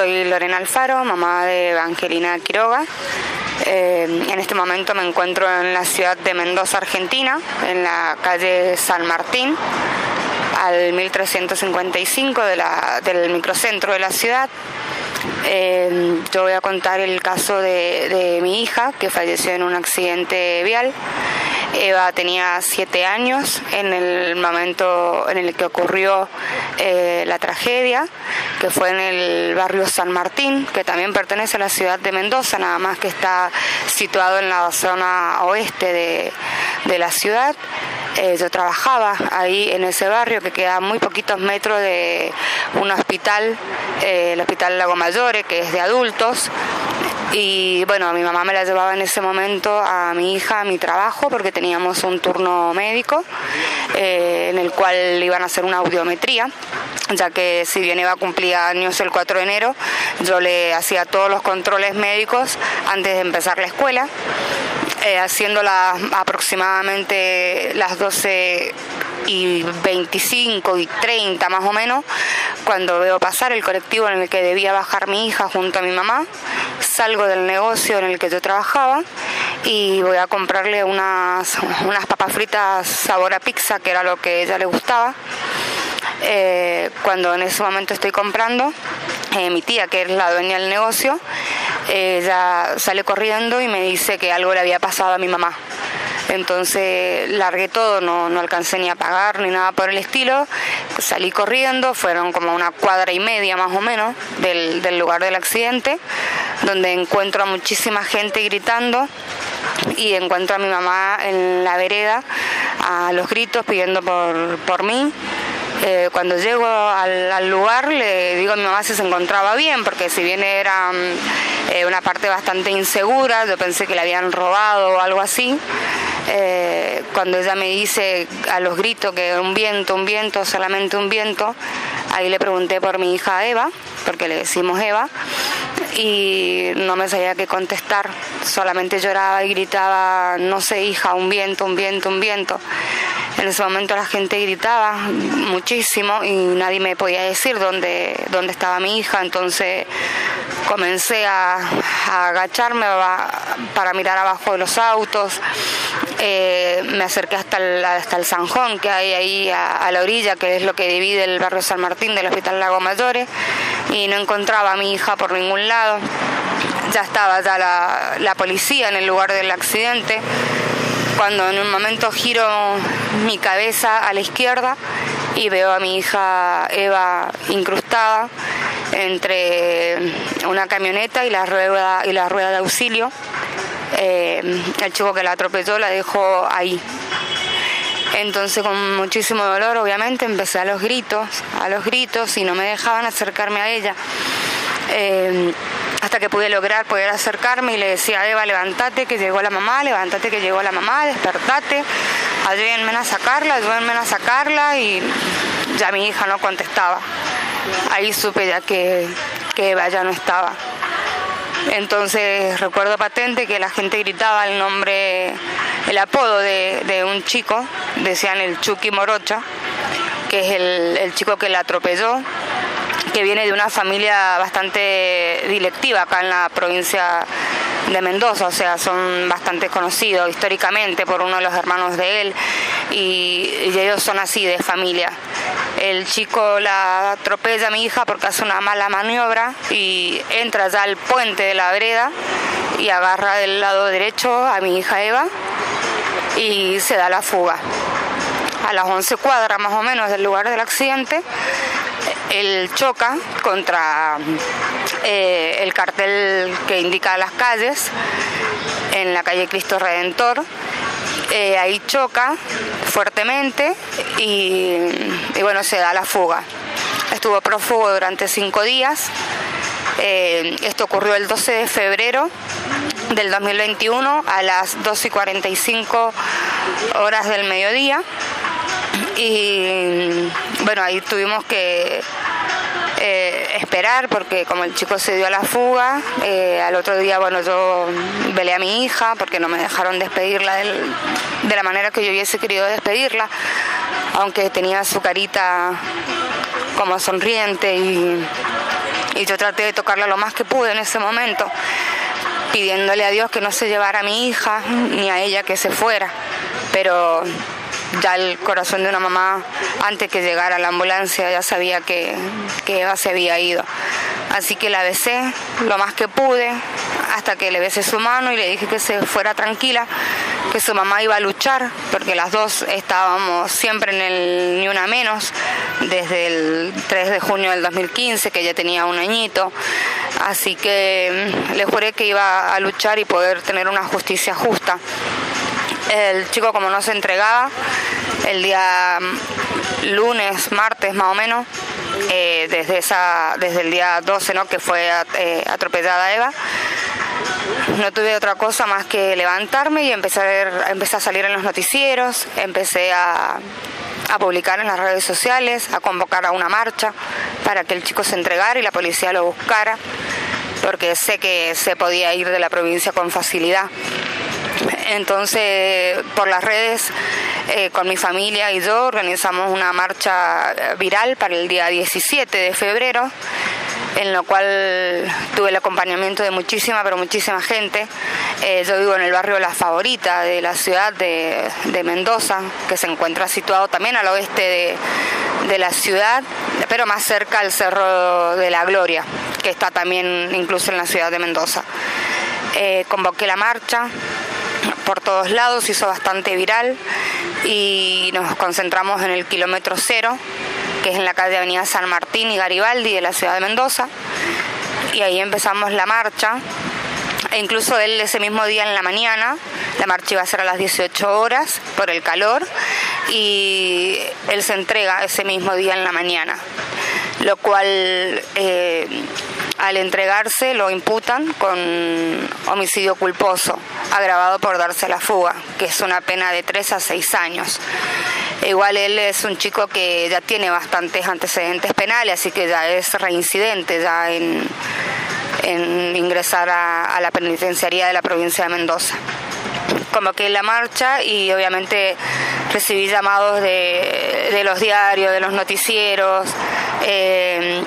soy Lorena Alfaro, mamá de Evangelina Quiroga. Eh, en este momento me encuentro en la ciudad de Mendoza, Argentina, en la calle San Martín, al 1355 del microcentro de la ciudad. Eh, yo voy a contar el caso de, mi hija que falleció en un accidente vial. Eva tenía siete años en el momento en el que ocurrió eh, la tragedia, que fue en el barrio San Martín, que también pertenece a la ciudad de Mendoza, nada más que está situado en la zona oeste de, la ciudad. Eh, yo trabajaba ahí en ese barrio que queda muy poquitos metros de un hospital, eh, el Hospital Lago Mayore, que es de adultos. Y bueno, mi mamá me la llevaba en ese momento a mi hija a mi trabajo porque teníamos un turno médico eh, en el cual iban a hacer una audiometría, ya que si bien iba a cumplir años el 4 de enero, yo le hacía todos los controles médicos antes de empezar la escuela eh, haciéndola aproximadamente las 12 y 25 y 30 más o menos, cuando veo pasar el colectivo en el que debía bajar mi hija junto a mi mamá, salgo del negocio en el que yo trabajaba y voy a comprarle unas, unas papas fritas sabor a pizza, que era lo que a ella le gustaba. Eh, cuando en ese momento estoy comprando, eh, mi tía, que es la dueña del negocio, ella sale corriendo y me dice que algo le había pasado a mi mamá. Entonces largué todo, no, no, alcancé ni a pagar ni nada por el estilo. Salí corriendo, fueron como una cuadra y media más o menos del, del lugar del accidente, donde encuentro a muchísima gente gritando y encuentro a mi mamá en la vereda a los gritos pidiendo por, por mí. Eh, cuando llego al, lugar le digo a mi mamá si se encontraba bien, porque si bien era mm, eh, una parte bastante insegura, yo pensé que le habían robado o algo así. Eh, cuando ella me dice a los gritos que un viento, un viento, solamente un viento, ahí le pregunté por mi hija Eva, porque le decimos Eva, y no me sabía qué contestar, solamente lloraba y gritaba, no sé hija, un viento, un viento, un viento. En ese momento la gente gritaba muchísimo y nadie me podía decir dónde, dónde estaba mi hija, entonces comencé a, agacharme para mirar abajo de los autos, eh, me acerqué hasta el, hasta el Sanjón que hay ahí a, la orilla, que es lo que divide el barrio San Martín del Hospital Lago Mayores, y no encontraba a mi hija por ningún lado. Ya estaba ya la, la policía en el lugar del accidente cuando en un momento giro mi cabeza a la izquierda y veo a mi hija Eva incrustada entre una camioneta y la rueda, y la rueda de auxilio. Eh, el chico que la atropelló la dejó ahí. Entonces con muchísimo dolor obviamente empecé a los gritos, a los gritos y no me dejaban acercarme a ella. Eh, hasta que pude lograr poder acercarme y le decía a Eva, levántate que llegó la mamá, levántate que llegó la mamá, despertate, ayúdenme a sacarla, ayúdenme a sacarla y ya mi hija no contestaba. Ahí supe ya que, que Eva ya no estaba. Entonces recuerdo patente que la gente gritaba el nombre, el apodo de, un chico, decían el Chucky Morocha, que es el, el chico que la atropelló que viene de una familia bastante dilectiva acá en la provincia de Mendoza, o sea, son bastante conocidos históricamente por uno de los hermanos de él y, ellos son así de familia. El chico la atropella a mi hija porque hace una mala maniobra y entra ya al puente de la vereda y agarra del lado derecho a mi hija Eva y se da la fuga. A las 11 cuadras más o menos del lugar del accidente él choca contra eh, el cartel que indica las calles en la calle Cristo Redentor. Eh, ahí choca fuertemente y, bueno, se da la fuga. Estuvo prófugo durante cinco días. Eh, esto ocurrió el 12 de febrero del 2021 a las 12 y 45 horas del mediodía. Y bueno, ahí tuvimos que eh, esperar porque como el chico se dio a la fuga, eh, al otro día, bueno, yo velé a mi hija porque no me dejaron despedirla de la manera que yo hubiese querido despedirla, aunque tenía su carita como sonriente y, y yo traté de tocarla lo más que pude en ese momento, pidiéndole a Dios que no se llevara a mi hija ni a ella que se fuera. Pero ya el corazón de una mamá, antes que llegara la ambulancia, ya sabía que, que Eva se había ido. Así que la besé lo más que pude, hasta que le besé su mano y le dije que se fuera tranquila, que su mamá iba a luchar, porque las dos estábamos siempre en el Ni Una Menos, desde el 3 de junio del 2015, que ella tenía un añito. Así que mm, le juré que iba a luchar y poder tener una justicia justa. El chico como no se entregaba, el día lunes, martes más o menos, eh, desde, esa, desde el día 12 ¿no? que fue eh, atropellada Eva, no tuve otra cosa más que levantarme y empezar, empecé a salir en los noticieros, empecé a, a publicar en las redes sociales, a convocar a una marcha para que el chico se entregara y la policía lo buscara, porque sé que se podía ir de la provincia con facilidad. Entonces, por las redes, eh, con mi familia y yo organizamos una marcha viral para el día 17 de febrero en lo cual tuve el acompañamiento de muchísima, pero muchísima gente. Eh, yo vivo en el barrio La Favorita de la ciudad de, Mendoza, que se encuentra situado también al oeste de, la ciudad, pero más cerca al Cerro de la Gloria, que está también incluso en la ciudad de Mendoza. Eh, convoqué la marcha por todos lados, hizo bastante viral y nos concentramos en el kilómetro cero que es en la calle Avenida San Martín y Garibaldi de la ciudad de Mendoza. Y ahí empezamos la marcha. E incluso él ese mismo día en la mañana, la marcha iba a ser a las 18 horas por el calor, y él se entrega ese mismo día en la mañana, lo cual eh, al entregarse lo imputan con homicidio culposo, agravado por darse a la fuga, que es una pena de 3 a 6 años. Igual él es un chico que ya tiene bastantes antecedentes penales, así que ya es reincidente ya en, ingresar a, la penitenciaría de la provincia de Mendoza convoqué la marcha y obviamente recibí llamados de, los diarios, de los noticieros, eh,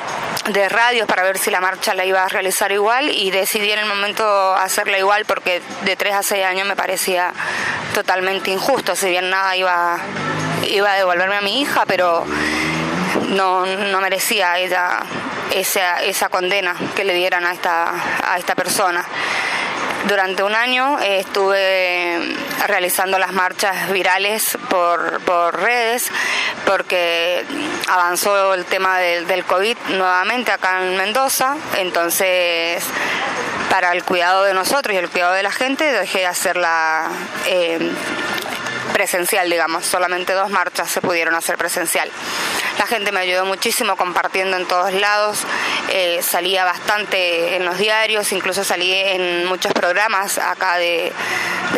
de radios para ver si la marcha la iba a realizar igual y decidí en el momento hacerla igual porque de 3 a 6 años me parecía totalmente injusto, si bien nada iba iba a devolverme a mi hija, pero no, no merecía ella esa, esa condena que le dieran a esta, a esta persona. Durante un año eh, estuve realizando las marchas virales por, por, redes porque avanzó el tema del, COVID nuevamente acá en Mendoza, entonces para el cuidado de nosotros y el cuidado de la gente dejé de hacerla eh, presencial, digamos, solamente dos marchas se pudieron hacer presencial. La gente me ayudó muchísimo compartiendo en todos lados, eh, salía bastante en los diarios, incluso salí en muchos programas acá de,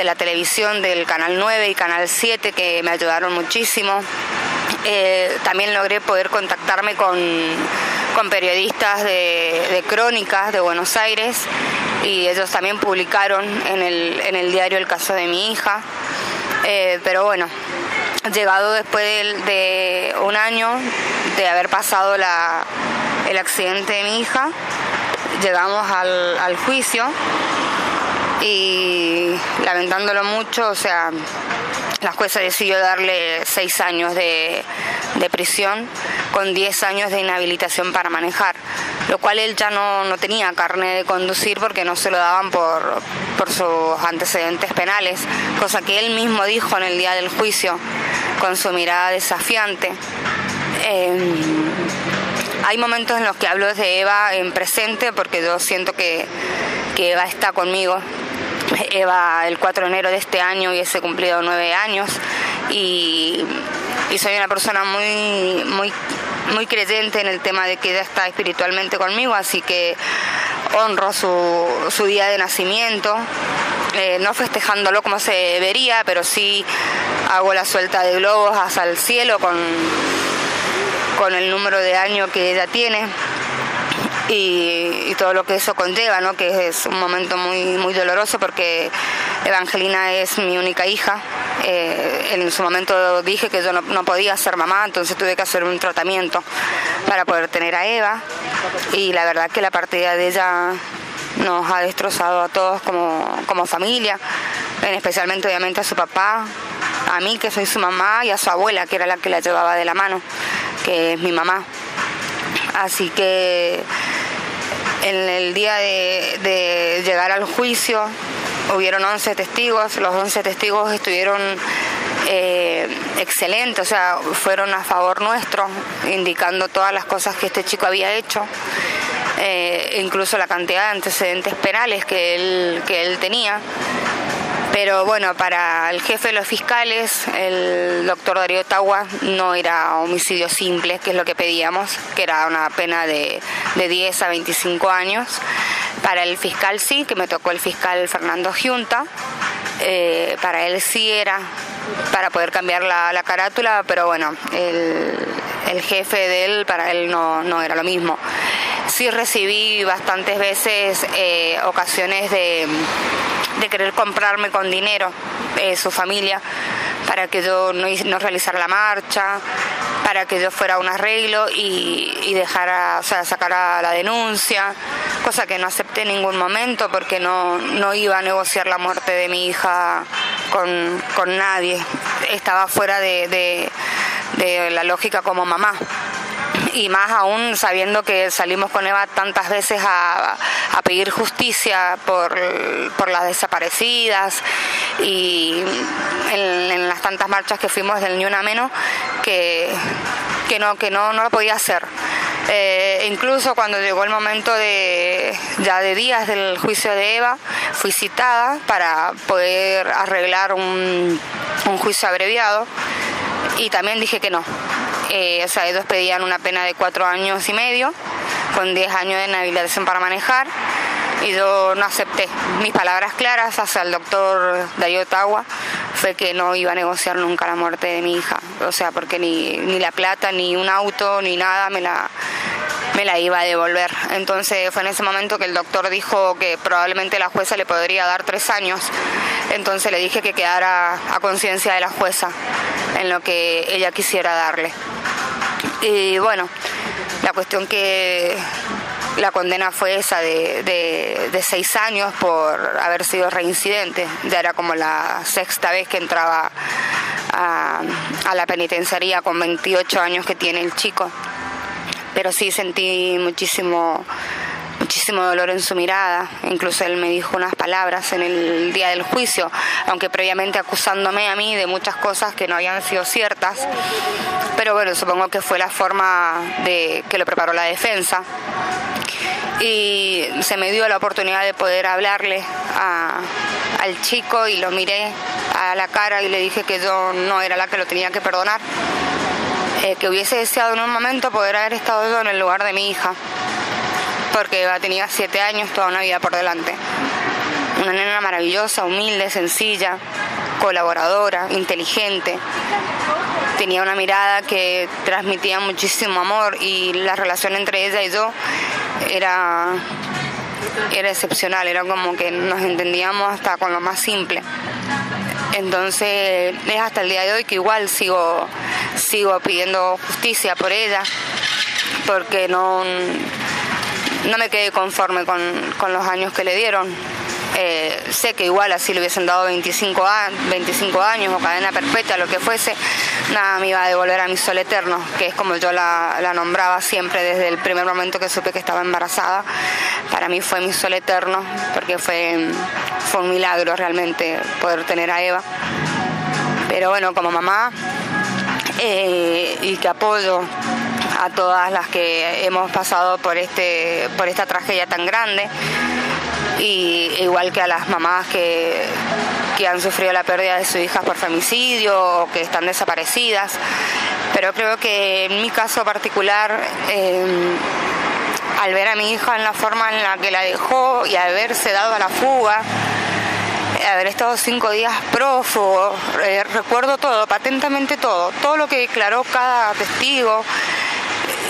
la televisión del Canal 9 y Canal 7 que me ayudaron muchísimo. Eh, también logré poder contactarme con, periodistas de, de, crónicas de Buenos Aires y ellos también publicaron en el, en el diario el caso de mi hija. Eh, pero bueno, llegado después de, un año de haber pasado el accidente de mi hija, llegamos al, juicio y lamentándolo mucho, o sea, la jueza decidió darle seis años de, de prisión con diez años de inhabilitación para manejar lo cual él ya no, tenía carne de conducir porque no se lo daban por, por sus antecedentes penales, cosa que él mismo dijo en el día del juicio con su mirada desafiante. Em, hay momentos en los que hablo de Eva en presente porque yo siento que, que Eva está conmigo. Eva el 4 de enero de este año hubiese cumplido nueve años y, y soy una persona muy, muy muy creyente en el tema de que ella está espiritualmente conmigo, así que honro su, su día de nacimiento, no festejándolo como se debería, pero sí hago la suelta de globos hasta el cielo con, con el número de años que ella tiene. Y, todo lo que eso conlleva, ¿no? que es un momento muy, muy doloroso porque Evangelina es mi única hija Eh, en su momento dije que yo no, no, podía ser mamá, entonces tuve que hacer un tratamiento para poder tener a Eva. Y la verdad que la partida de ella nos ha destrozado a todos como, como familia, especialmente obviamente a su papá, a mí que soy su mamá y a su abuela que era la que la llevaba de la mano, que es mi mamá. Así que en el día de, llegar al juicio hubieron 11 testigos, los 11 testigos estuvieron eh, excelentes, o sea, fueron a favor nuestro, indicando todas las cosas que este chico había hecho. Eh, incluso la cantidad de antecedentes penales que él, que él tenía. Pero bueno, para el jefe de los fiscales, el doctor Darío Tagua, no era homicidio simple, que es lo que pedíamos, que era una pena de, de 10 a 25 años. Para el fiscal sí, que me tocó el fiscal Fernando Giunta, eh, para él sí era para poder cambiar la, carátula, pero bueno, el, el, jefe de él, para él no, no era lo mismo. Sí recibí bastantes veces eh, ocasiones de, querer comprarme con dinero eh, su familia para que yo no, no, realizara la marcha, para que yo fuera a un arreglo y, dejara, o sea, sacara la denuncia, cosa que no acepté en ningún momento porque no, no iba a negociar la muerte de mi hija con, nadie. Estaba fuera de la lógica como mamá y más aún sabiendo que salimos con Eva tantas veces a, pedir justicia por, las desaparecidas y en, las tantas marchas que fuimos del Ni Una Menos que, que, no, que no, no lo podía hacer. Eh, incluso cuando llegó el momento de ya de días del juicio de Eva, fui citada para poder arreglar un, un juicio abreviado y también dije que no, eh, o sea, ellos pedían una pena de cuatro años y medio, con diez años de inhabilitación para manejar, y yo no acepté. Mis palabras claras hacia el doctor Darío Ottawa fue que no iba a negociar nunca la muerte de mi hija, o sea, porque ni, ni la plata, ni un auto, ni nada me la, me la iba a devolver. Entonces fue en ese momento que el doctor dijo que probablemente la jueza le podría dar tres años. Entonces le dije que quedara a conciencia de la jueza en lo que ella quisiera darle. Y bueno, la cuestión que la condena fue esa de, seis años por haber sido reincidente. Ya era como la sexta vez que entraba a, a la penitenciaría con 28 años que tiene el chico pero sí sentí muchísimo muchísimo dolor en su mirada, incluso él me dijo unas palabras en el día del juicio, aunque previamente acusándome a mí de muchas cosas que no habían sido ciertas, pero bueno, supongo que fue la forma de que lo preparó la defensa. Y se me dio la oportunidad de poder hablarle al chico y lo miré a la cara y le dije que yo no era la que lo tenía que perdonar. Eh, que hubiese deseado en un momento poder haber estado yo en el lugar de mi hija, porque tenía siete años, toda una vida por delante. Una nena maravillosa, humilde, sencilla, colaboradora, inteligente. Tenía una mirada que transmitía muchísimo amor y la relación entre ella y yo era, era excepcional, era como que nos entendíamos hasta con lo más simple. Entonces es hasta el día de hoy que igual sigo, sigo pidiendo justicia por ella, porque no, no me quedé conforme con, con los años que le dieron. Eh, sé que igual así le hubiesen dado 25, 25 años o cadena perpetua, lo que fuese, nada me iba a devolver a mi sol eterno, que es como yo la, nombraba siempre desde el primer momento que supe que estaba embarazada. Para mí fue mi sol eterno, porque fue, fue un milagro realmente poder tener a Eva. Pero bueno, como mamá, eh, y que apoyo a todas las que hemos pasado por este por esta tragedia tan grande y igual que a las mamás que, han sufrido la pérdida de sus hijas por femicidio o que están desaparecidas. Pero creo que en mi caso particular, em, al ver a mi hija en la forma en la que la dejó y haberse dado a la fuga, haber estado cinco días prófugo, eh, recuerdo todo, patentamente todo, todo lo que declaró cada testigo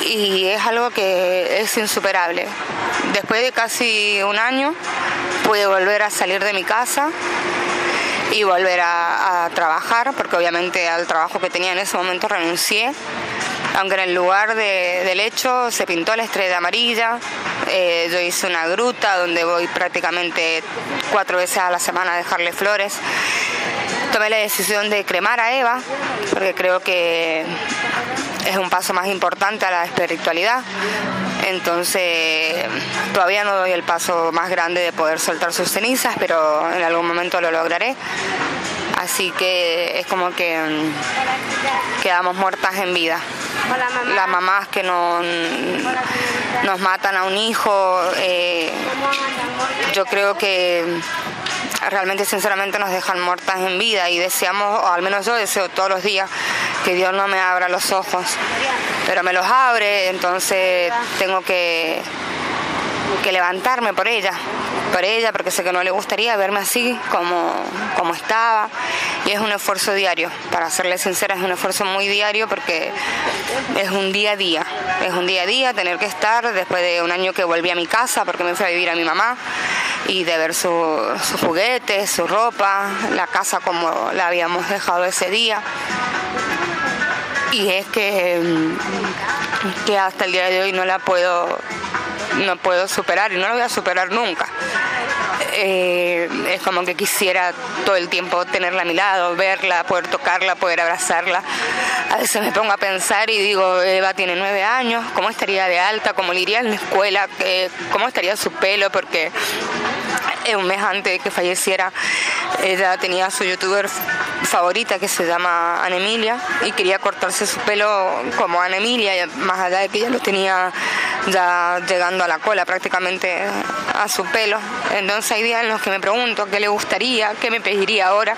y es algo que es insuperable. Después de casi un año pude volver a salir de mi casa y volver a, trabajar, porque obviamente al trabajo que tenía en ese momento renuncié aunque en el lugar del hecho se pintó la estrella amarilla, eh, yo hice una gruta donde voy prácticamente cuatro veces a la semana a dejarle flores. Tomé la decisión de cremar a Eva, porque creo que es un paso más importante a la espiritualidad. Entonces, todavía no doy el paso más grande de poder soltar sus cenizas, pero en algún momento lo lograré. Así que es como que mm, quedamos muertas en vida. Las mamás que no, nos matan a un hijo, eh, yo creo que realmente sinceramente nos dejan muertas en vida y deseamos, o al menos yo deseo todos los días, que Dios no me abra los ojos, pero me los abre, entonces tengo que, que levantarme por ella, por ella, porque sé que no le gustaría verme así como, como estaba. Y es un esfuerzo diario, para serle sincera, es un esfuerzo muy diario porque es un día a día. Es un día a día tener que estar después de un año que volví a mi casa porque me fui a vivir a mi mamá y de ver sus juguetes, su ropa, la casa como la habíamos dejado ese día. Y es que, que hasta el día de hoy no la puedo, no puedo superar y no la voy a superar nunca. Eh, es como que quisiera todo el tiempo tenerla a mi lado, verla, poder tocarla, poder abrazarla. A veces me pongo a pensar y digo, Eva tiene nueve años, ¿cómo estaría de alta? ¿Cómo le iría en la escuela? Eh, ¿Cómo estaría su pelo? Porque un mes antes de que falleciera, ella tenía su youtuber favorita que se llama Ana Emilia y quería cortarse su pelo como Ana Emilia, más allá de que ella lo tenía ya llegando a la cola prácticamente a su pelo. Entonces hay días en los que me pregunto qué le gustaría, qué me pediría ahora.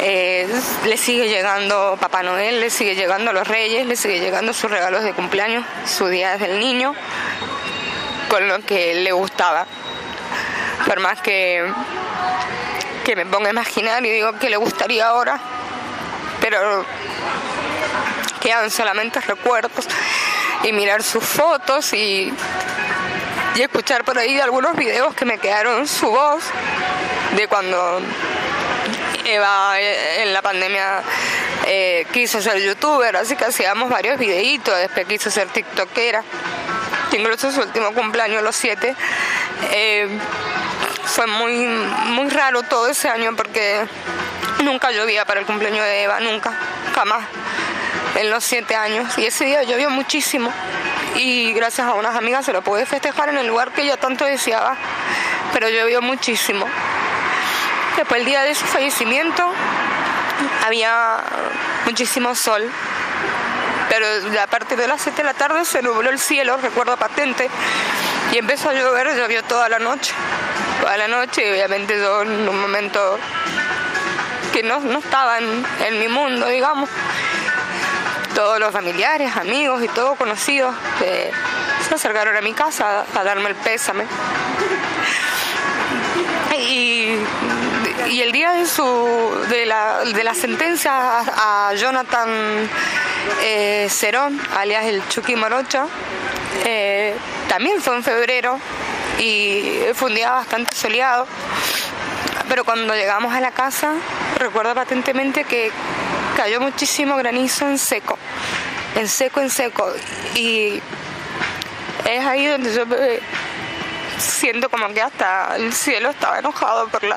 Eh, le sigue llegando Papá Noel, le sigue llegando los Reyes, le sigue llegando sus regalos de cumpleaños, su día del niño, con lo que le gustaba. Por más que, que me ponga a imaginar y digo que le gustaría ahora, pero quedan solamente recuerdos y mirar sus fotos y, y escuchar por ahí algunos videos que me quedaron su voz de cuando Eva eh, en la pandemia eh, quiso ser youtuber, así que hacíamos varios videitos, después quiso ser tiktokera. Incluso su último cumpleaños, los siete, eh, fue muy, muy raro todo ese año porque nunca llovía para el cumpleaños de Eva, nunca, jamás en los siete años. Y ese día llovió muchísimo. Y gracias a unas amigas se lo pude festejar en el lugar que yo tanto deseaba, pero llovió muchísimo. Después el día de su fallecimiento había muchísimo sol, pero a partir de las 7 de la tarde se nubló el cielo, recuerdo patente, y empezó a llover, llovió toda la noche, toda la noche, obviamente yo en un momento que no, no estaba en mi mundo, digamos, todos los familiares, amigos y todos conocidos se acercaron a mi casa a, darme el pésame. Y, el día de, su, de, la, de la sentencia a, Jonathan eh, Cerón, alias el Chucky Morocha, eh, también fue en febrero y fue un día bastante soleado. Pero cuando llegamos a la casa, recuerdo patentemente que cayó muchísimo granizo en seco, en seco, en seco. Y es ahí donde yo siento como que hasta el cielo estaba enojado por la,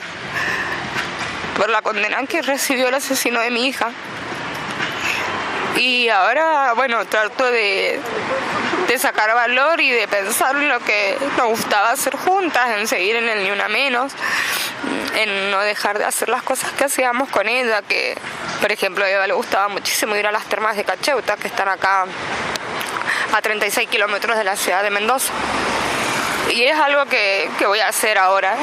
por la condena que recibió el asesino de mi hija. Y ahora, bueno, trato de, de sacar valor y de pensar en lo que nos gustaba hacer juntas, en seguir en el ni una menos, en no dejar de hacer las cosas que hacíamos con ella, que por ejemplo a Eva le gustaba muchísimo ir a las termas de Cacheuta, que están acá a 36 kilómetros de la ciudad de Mendoza. Y es algo que, que voy a hacer ahora,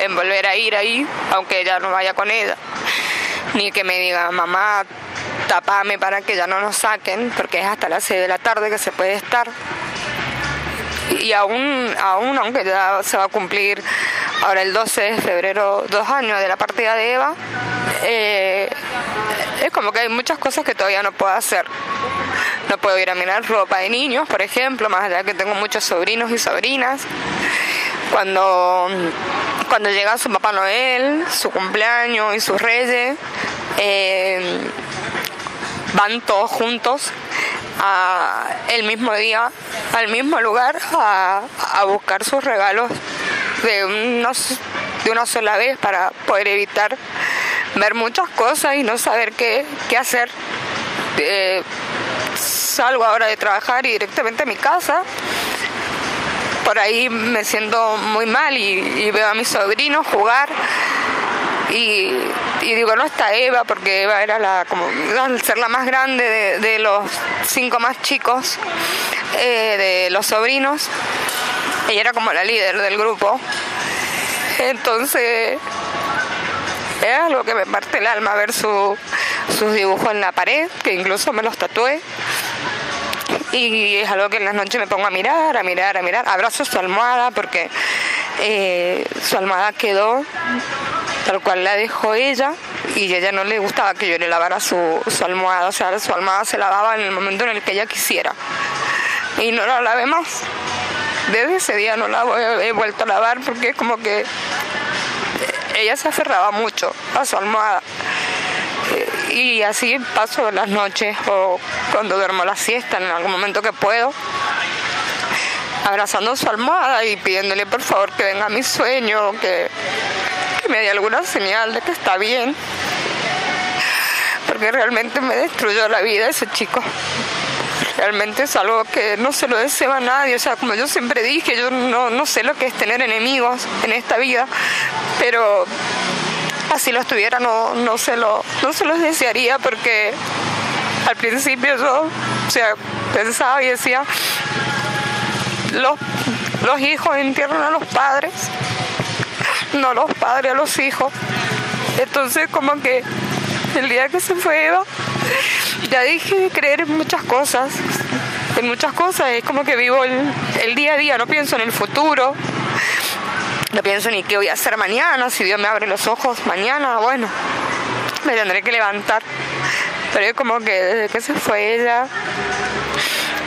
en volver a ir ahí, aunque ya no vaya con ella. Ni que me diga, mamá, tapame para que ya no nos saquen, porque es hasta las 6 de la tarde que se puede estar. Y aún, aún aunque ya se va a cumplir ahora el 12 de febrero dos años de la partida de Eva, eh, es como que hay muchas cosas que todavía no puedo hacer. No puedo ir a mirar ropa de niños, por ejemplo, más allá que tengo muchos sobrinos y sobrinas. Cuando cuando llega su Papá Noel, su cumpleaños y sus reyes, eh, van todos juntos el mismo día, al mismo lugar, a, buscar sus regalos de, unos, de una sola vez para poder evitar ver muchas cosas y no saber qué, qué hacer. Eh, salgo ahora de trabajar y directamente a mi casa. Por ahí me siento muy mal y, veo a mis sobrinos jugar y, digo, no está Eva, porque Eva era la, como, al ser la más grande de, los cinco más chicos, eh, de los sobrinos, ella era como la líder del grupo. Entonces, es algo que me parte el alma ver su, sus dibujos en la pared, que incluso me los tatué. Y es algo que en las noches me pongo a mirar, a mirar, a mirar. Abrazo su almohada porque eh, su almohada quedó tal cual la dejó ella y a ella no le gustaba que yo le lavara su, su almohada. O sea, su almohada se lavaba en el momento en el que ella quisiera. Y no la lavé más. Desde ese día no la he vuelto a lavar porque es como que ella se aferraba mucho a su almohada. Y así paso las noches o cuando duermo la siesta en algún momento que puedo, abrazando su almohada y pidiéndole por favor que venga mi sueño, que, que me dé alguna señal de que está bien. Porque realmente me destruyó la vida ese chico realmente es algo que no se lo deseo a nadie. O sea, como yo siempre dije, yo no, no sé lo que es tener enemigos en esta vida, pero así los tuviera no, no, se lo, no se los desearía porque al principio yo o sea, pensaba y decía, los, los hijos entierran a los padres, no los padres a los hijos. Entonces como que el día que se fue Eva, ya dije creer en muchas cosas, en muchas cosas, es como que vivo el, día a día, no pienso en el futuro, no pienso ni qué voy a hacer mañana, si Dios me abre los ojos mañana, bueno, me tendré que levantar. Pero es como que desde que se fue ella,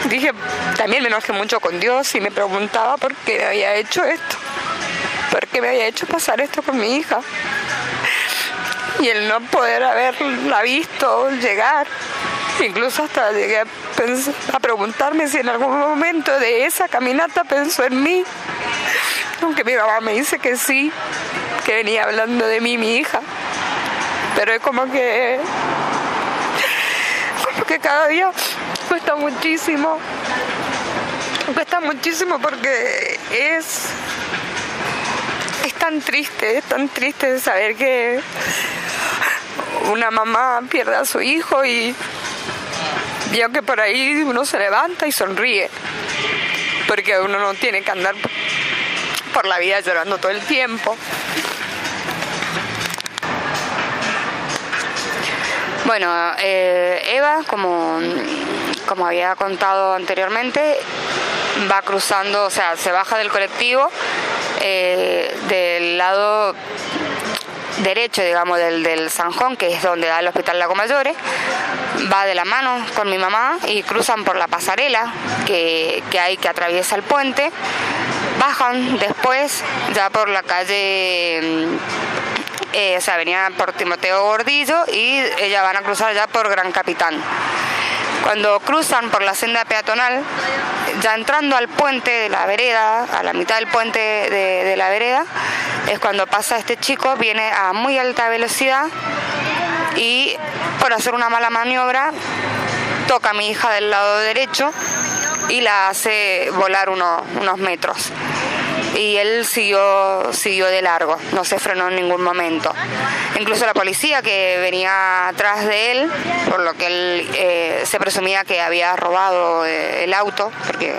dije, también me enojé mucho con Dios y me preguntaba por qué me había hecho esto, por qué me había hecho pasar esto con mi hija. Y el no poder haberla visto llegar Incluso hasta llegué a, preguntarme si en algún momento de esa caminata pensó en mí. Aunque mi mamá me dice que sí, que venía hablando de mí, mi hija. Pero es como que. como que cada día cuesta muchísimo. Cuesta muchísimo porque es. Es tan triste, es tan triste saber que una mamá pierde a su hijo y yo que por ahí uno se levanta y sonríe, porque uno no tiene que andar por la vida llorando todo el tiempo. Bueno, eh, Eva, como, como había contado anteriormente, va cruzando, o sea, se baja del colectivo eh, del lado derecho, digamos, del, del Sanjón, que es donde da el Hospital Lago Mayores, va de la mano con mi mamá y cruzan por la pasarela que, hay que atraviesa el puente, bajan después ya por la calle... Mm, eh, o sea, venía por Timoteo Gordillo y ellas van a cruzar ya por Gran Capitán. Cuando cruzan por la senda peatonal, ya entrando al puente de la vereda, a la mitad del puente de, la vereda, es cuando pasa este chico, viene a muy alta velocidad y por hacer una mala maniobra toca a mi hija del lado derecho y la hace volar unos metros y él siguió, siguió de largo, no se frenó en ningún momento. Incluso la policía que venía atrás de él, por lo que él eh, se presumía que había robado eh, el auto, porque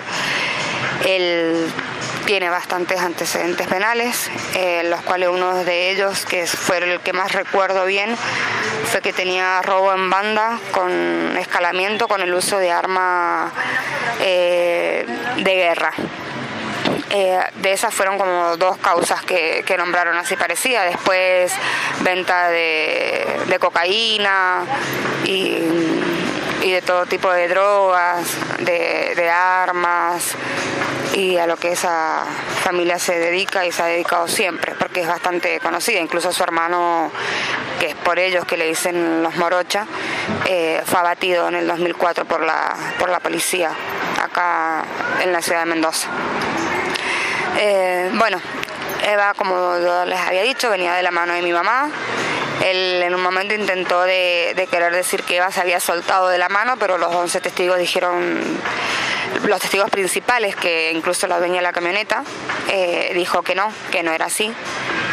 él tiene bastantes antecedentes penales, eh, los cuales uno de ellos, que fue el que más recuerdo bien, fue que tenía robo en banda con escalamiento con el uso de arma de guerra. Eh, de esas fueron como dos causas que, nombraron así parecidas. Después venta de, cocaína y, de todo tipo de drogas, de, armas y a lo que esa familia se dedica y se ha dedicado siempre, porque es bastante conocida. Incluso su hermano, que es por ellos que le dicen los Morocha, eh, fue abatido en el 2004 por la, por la policía acá en la ciudad de Mendoza. Eh, bueno, Eva, como les había dicho, venía de la mano de mi mamá. Él en un momento intentó de, querer decir que Eva se había soltado de la mano, pero los 11 testigos dijeron, los testigos principales, que incluso la dueña de la camioneta, eh, dijo que no, que no era así,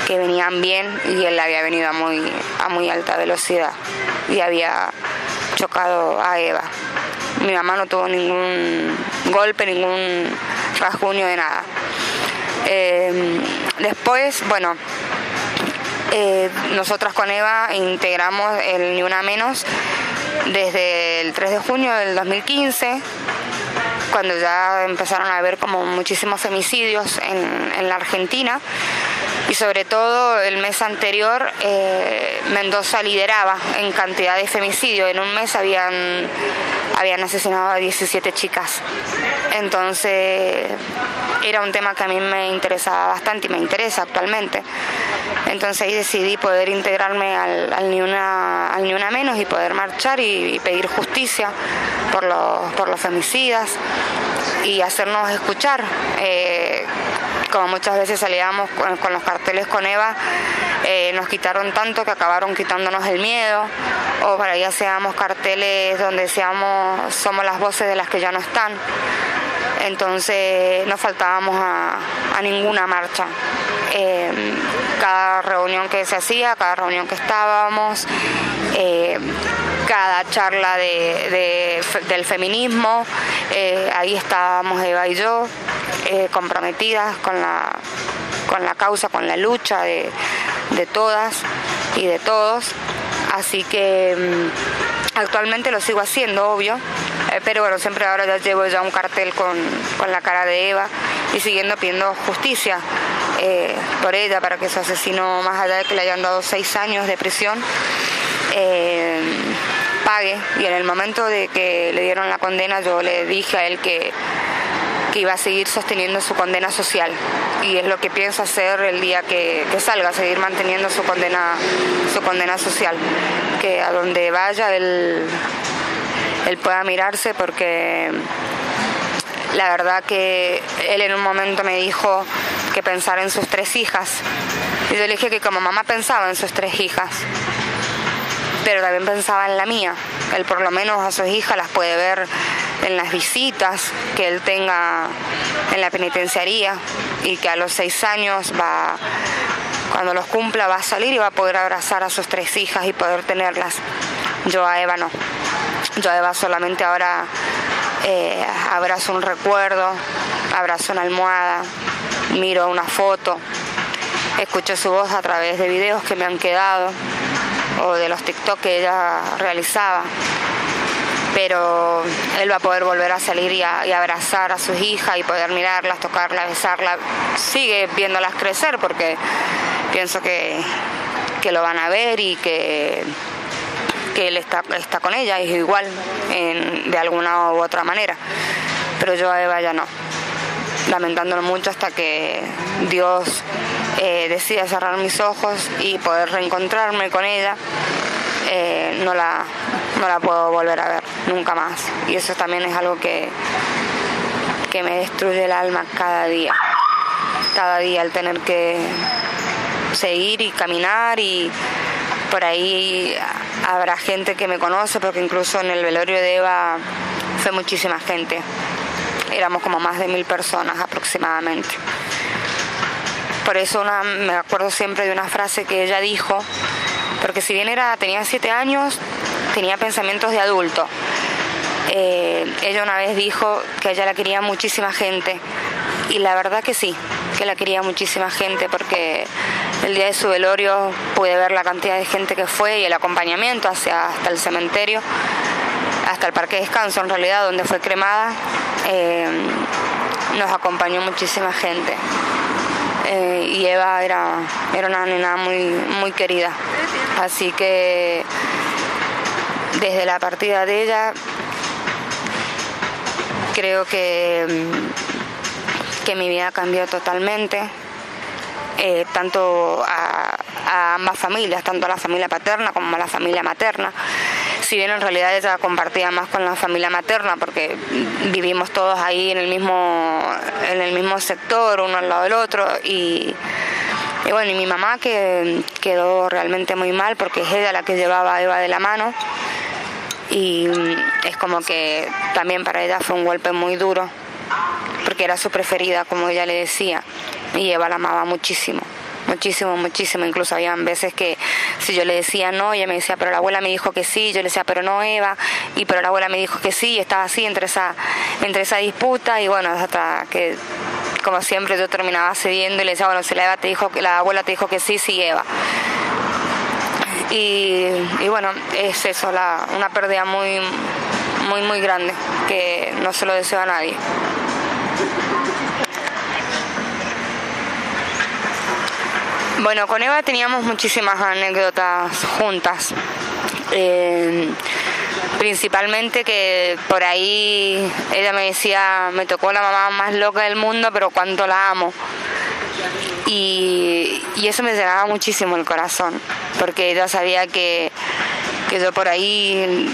que venían bien y él había venido a muy, a muy alta velocidad y había chocado a Eva. Mi mamá no tuvo ningún golpe, ningún rasguño de nada. Eh, después, bueno, eh, nosotras con Eva integramos el Ni Una Menos desde el 3 de junio del 2015, cuando ya empezaron a haber como muchísimos femicidios en, en la Argentina y sobre todo el mes anterior eh, Mendoza lideraba en cantidad de femicidios. En un mes habían, habían asesinado a 17 chicas. Entonces era un tema que a mí me interesaba bastante y me interesa actualmente. Entonces ahí decidí poder integrarme al, ni, una, al ni Una Menos y poder marchar y, pedir justicia por los, por los femicidas y hacernos escuchar. Eh, como muchas veces salíamos con, los carteles con Eva, eh, nos quitaron tanto que acabaron quitándonos el miedo, o para allá seamos carteles donde seamos, somos las voces de las que ya no están. Entonces no faltábamos a, ninguna marcha. Eh, cada reunión que se hacía, cada reunión que estábamos, eh, cada charla del feminismo, ahí estábamos Eva y yo. Eh, comprometidas con la, con la causa, con la lucha de, todas y de todos. Así que mm, actualmente lo sigo haciendo, obvio, eh, pero bueno, siempre ahora ya llevo ya un cartel con, la cara de Eva y siguiendo pidiendo justicia eh, por ella para que su asesino, más allá de que le hayan dado seis años de prisión, Y en el momento de que le dieron la condena yo le dije a él que que iba a seguir sosteniendo su condena social. Y es lo que pienso hacer el día que, salga, seguir manteniendo su condena, su condena social, que a donde vaya él, él pueda mirarse porque la verdad que él en un momento me dijo que pensara en sus tres hijas. Y yo le dije que como mamá pensaba en sus tres hijas pero también pensaba en la mía. Él por lo menos a sus hijas las puede ver en las visitas que él tenga en la penitenciaría y que a los seis años va, cuando los cumpla, va a salir y va a poder abrazar a sus tres hijas y poder tenerlas. Yo a Eva no. Yo a Eva solamente ahora eh, abrazo un recuerdo, abrazo una almohada, miro una foto, escucho su voz a través de videos que me han quedado o de los TikTok que ella realizaba. Pero él va a poder volver a salir y, abrazar a sus hijas y poder mirarlas, tocarlas, besarlas. Sigue viéndolas crecer porque pienso que, lo van a ver y que, que él está, está con ella, es igual de alguna u otra manera. Pero yo a Eva ya no lamentándolo mucho hasta que Dios eh, cerrar mis ojos y poder reencontrarme con ella, eh, no, la, no la puedo volver a ver nunca más. Y eso también es algo que, que me destruye el alma cada día. Cada día el tener que seguir y caminar y por ahí habrá gente que me conoce porque incluso en el velorio de Eva fue muchísima gente éramos como más de mil personas aproximadamente. Por eso me acuerdo siempre de una frase que ella dijo, porque si bien era, tenía siete años, tenía pensamientos de adulto. Eh, ella una vez dijo que ella la quería muchísima gente y la verdad que sí, que la quería muchísima gente porque el día de su velorio pude ver la cantidad de gente que fue y el acompañamiento hacia hasta el cementerio hasta el parque de descanso en realidad, donde fue cremada, eh, nos acompañó muchísima gente. Eh, y Eva era, era una nena muy, muy querida. Así que desde la partida de ella creo que, que mi vida cambió totalmente, eh, tanto a, ambas familias, tanto a la familia paterna como a la familia materna. Si bien en realidad ella compartía más con la familia materna porque vivimos todos ahí en el mismo, en el mismo sector, uno al lado del otro, y, y bueno, y mi mamá que quedó realmente muy mal porque es ella la que llevaba a Eva de la mano y es como que también para ella fue un golpe muy duro porque era su preferida, como ella le decía, y Eva la amaba muchísimo muchísimo, muchísimo. Incluso había veces que si yo le decía no, ella me decía, pero la abuela me dijo que sí, yo le decía, pero no Eva, y pero la abuela me dijo que sí, y estaba así entre esa, entre esa disputa, y bueno, hasta que como siempre yo terminaba cediendo y le decía, bueno, si la Eva te dijo que la abuela te dijo que sí, sí Eva. Y, y bueno, es eso, la, una pérdida muy, muy, muy grande, que no se lo deseo a nadie. Bueno, con Eva teníamos muchísimas anécdotas juntas. Eh, principalmente que por ahí ella me decía, me tocó la mamá más loca del mundo, pero cuánto la amo. Y, eso me llenaba muchísimo el corazón, porque ella sabía que, yo por ahí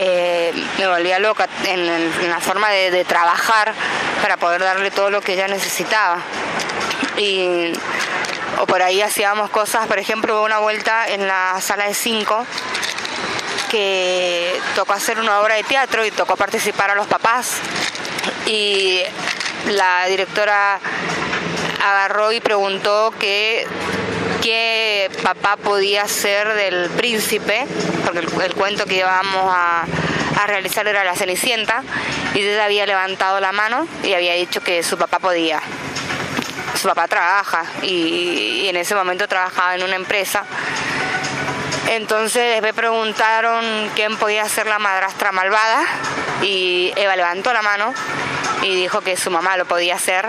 eh, me volvía loca en, la forma de, de, trabajar para poder darle todo lo que ella necesitaba. Y o por ahí hacíamos cosas, por ejemplo, una vuelta en la sala de cinco que tocó hacer una obra de teatro y tocó participar a los papás. Y la directora agarró y preguntó qué papá podía ser del príncipe, porque el, cuento que íbamos a, a, realizar era la Cenicienta, y ella había levantado la mano y había dicho que su papá podía su papá trabaja y, en ese momento trabajaba en una empresa. Entonces me preguntaron quién podía ser la madrastra malvada y Eva levantó la mano y dijo que su mamá lo podía hacer.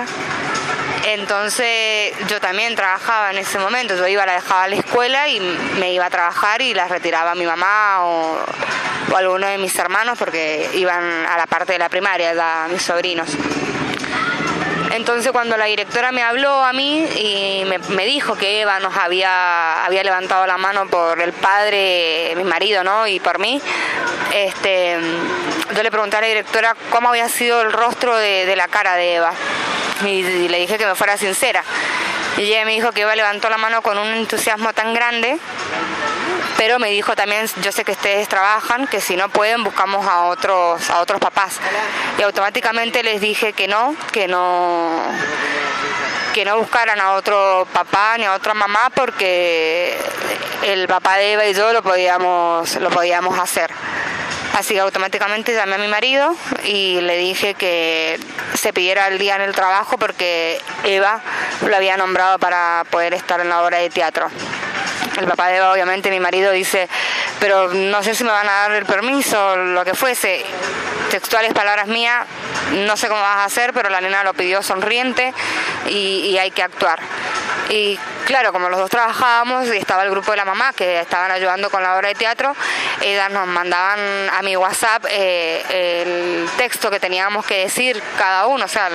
Entonces yo también trabajaba en ese momento, yo iba, la dejaba a la escuela y me iba a trabajar y la retiraba mi mamá o, o alguno de mis hermanos porque iban a la parte de la primaria, ya mis sobrinos. Entonces cuando la directora me habló a mí y me, dijo que Eva nos había, había levantado la mano por el padre, mi marido, ¿no? Y por mí, este, yo le pregunté a la directora cómo había sido el rostro de, la cara de Eva. y le dije que me fuera sincera. Y ella me dijo que Eva levantó la mano con un entusiasmo tan grande pero me dijo también, yo sé que ustedes trabajan, que si no pueden buscamos a otros, a otros papás. Y automáticamente les dije que no, que no que no buscaran a otro papá ni a otra mamá porque el papá de Eva y yo lo podíamos, lo podíamos hacer. Así que automáticamente llamé a mi marido y le dije que se pidiera el día en el trabajo porque Eva lo había nombrado para poder estar en la obra de teatro. El papá de Eva, obviamente, mi marido dice, pero no sé si me van a dar el permiso, lo que fuese. Textuales palabras mías, no sé cómo vas a hacer, pero la nena lo pidió sonriente y, y hay que actuar. Y claro, como los dos trabajábamos y estaba el grupo de la mamá que estaban ayudando con la obra de teatro, ellas nos mandaban a mi WhatsApp eh, el texto que teníamos que decir cada uno, o sea,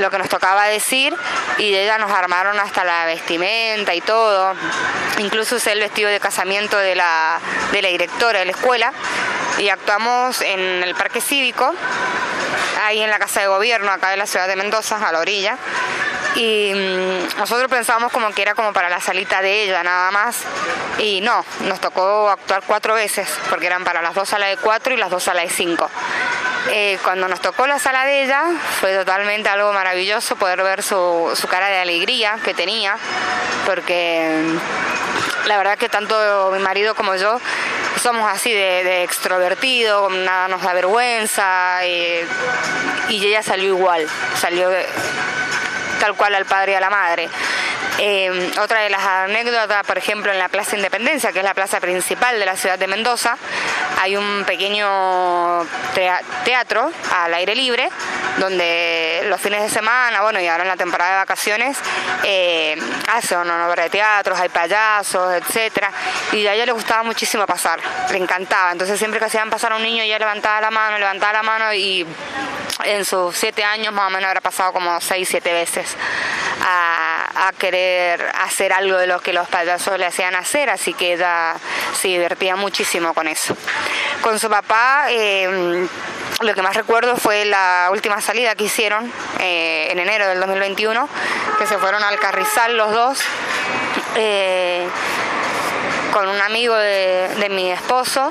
lo que nos tocaba decir y ellas nos armaron hasta la vestimenta y todo. Incluso usé el vestido de casamiento de la, de la directora de la escuela y actuamos en el parque cívico, ahí en la casa de gobierno, acá de la ciudad de Mendoza, a la orilla y mm, nosotros pensábamos como que era como para la salita de ella nada más y no, nos tocó actuar cuatro veces porque eran para las dos salas de cuatro y las dos salas de cinco. Eh, cuando nos tocó la sala de ella fue totalmente algo maravilloso poder ver su, su cara de alegría que tenía porque mm, la verdad que tanto mi marido como yo somos así de, de extrovertido, nada nos da vergüenza y, y ella salió igual, salió tal cual al padre y a la madre. Eh, otra de las anécdotas, por ejemplo, en la Plaza Independencia, que es la plaza principal de la ciudad de Mendoza, hay un pequeño teatro al aire libre, donde los fines de semana, bueno, y ahora en la temporada de vacaciones, eh, hacen una obra de teatro, hay payasos, etcétera, y a ella le gustaba muchísimo pasar, le encantaba, entonces siempre que hacían pasar a un niño, ella levantaba la mano, levantaba la mano y en sus siete años más o menos habrá pasado como seis, siete veces a, querer hacer algo de lo que los payasos le hacían hacer, así que ella se divertía muchísimo con eso. Con su papá, eh, lo que más recuerdo fue la última salida que hicieron eh, en enero del 2021, que se fueron al Carrizal los dos. Eh, con un amigo de, mi esposo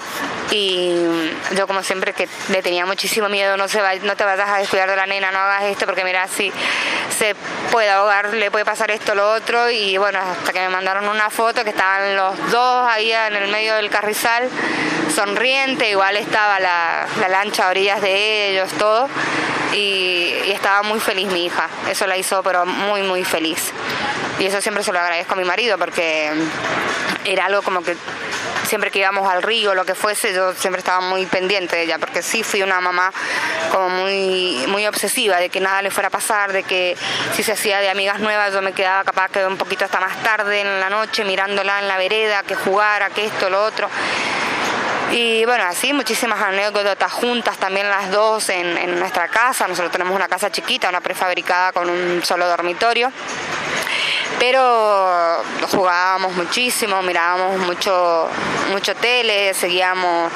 y yo como siempre que le tenía muchísimo miedo, no, se va, no te vayas a descuidar de la nena, no hagas esto porque mira, si se puede ahogar, le puede pasar esto, lo otro. Y bueno, hasta que me mandaron una foto que estaban los dos ahí en el medio del carrizal, sonriente, igual estaba la, lancha a orillas de ellos, todo. Y estaba muy feliz mi hija, eso la hizo pero muy muy feliz. Y eso siempre se lo agradezco a mi marido porque era algo como que siempre que íbamos al río, lo que fuese, yo siempre estaba muy pendiente de ella, porque sí fui una mamá como muy, muy obsesiva de que nada le fuera a pasar, de que si se hacía de amigas nuevas yo me quedaba capaz que un poquito hasta más tarde en la noche mirándola en la vereda, que jugara, que esto, lo otro. Y bueno, así muchísimas anécdotas juntas, también las dos en, en nuestra casa. Nosotros tenemos una casa chiquita, una prefabricada con un solo dormitorio pero jugábamos muchísimo, mirábamos mucho, mucho tele, seguíamos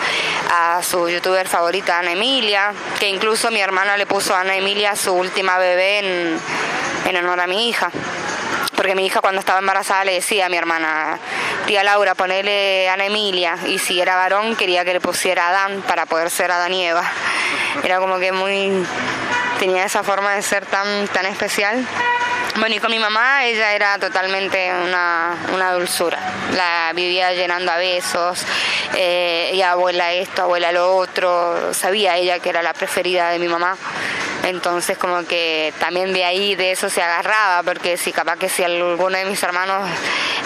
a su youtuber favorita, Ana Emilia, que incluso mi hermana le puso a Ana Emilia su última bebé en, en honor a mi hija porque mi hija cuando estaba embarazada le decía a mi hermana, tía Laura, ponele Ana Emilia, y si era varón quería que le pusiera Adán para poder ser Adán y Eva. Era como que muy, tenía esa forma de ser tan, tan especial. Bueno, y con mi mamá ella era totalmente una, dulzura. La vivía llenando a besos, eh, y abuela esto, abuela lo otro. Sabía ella que era la preferida de mi mamá. Entonces como que también de ahí, de eso se agarraba, porque si capaz que si alguno de mis hermanos